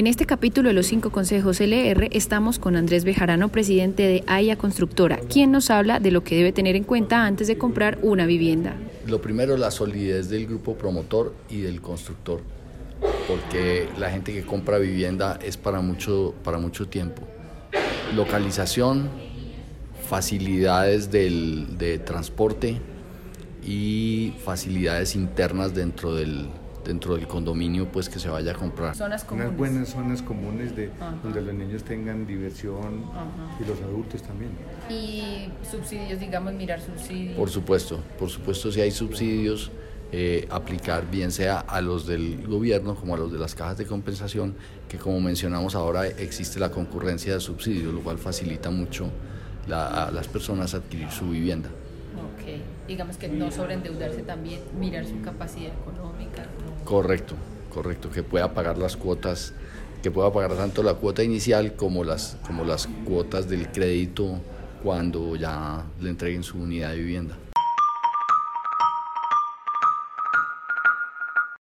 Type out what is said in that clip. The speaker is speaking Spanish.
En este capítulo de los cinco consejos LR estamos con Andrés Bejarano, presidente de AIA Constructora, quien nos habla de lo que debe tener en cuenta antes de comprar una vivienda. Lo primero, la solidez del grupo promotor y del constructor, porque la gente que compra vivienda es para mucho, para mucho tiempo. Localización, facilidades del, de transporte y facilidades internas dentro del, dentro del condominio pues que se vaya a comprar. Zonas comunes. Unas buenas zonas comunes de donde los niños tengan diversión y los adultos también. Y subsidios, digamos, mirar subsidios. Por supuesto, por supuesto si hay subsidios, eh, aplicar bien sea a los del gobierno como a los de las cajas de compensación, que como mencionamos ahora existe la concurrencia de subsidios, lo cual facilita mucho a las personas adquirir su vivienda. Ok, digamos que no sobreendeudarse también, mirar su capacidad económica. Correcto, correcto, que pueda pagar las cuotas, que pueda pagar tanto la cuota inicial como las, como las cuotas del crédito cuando ya le entreguen su unidad de vivienda.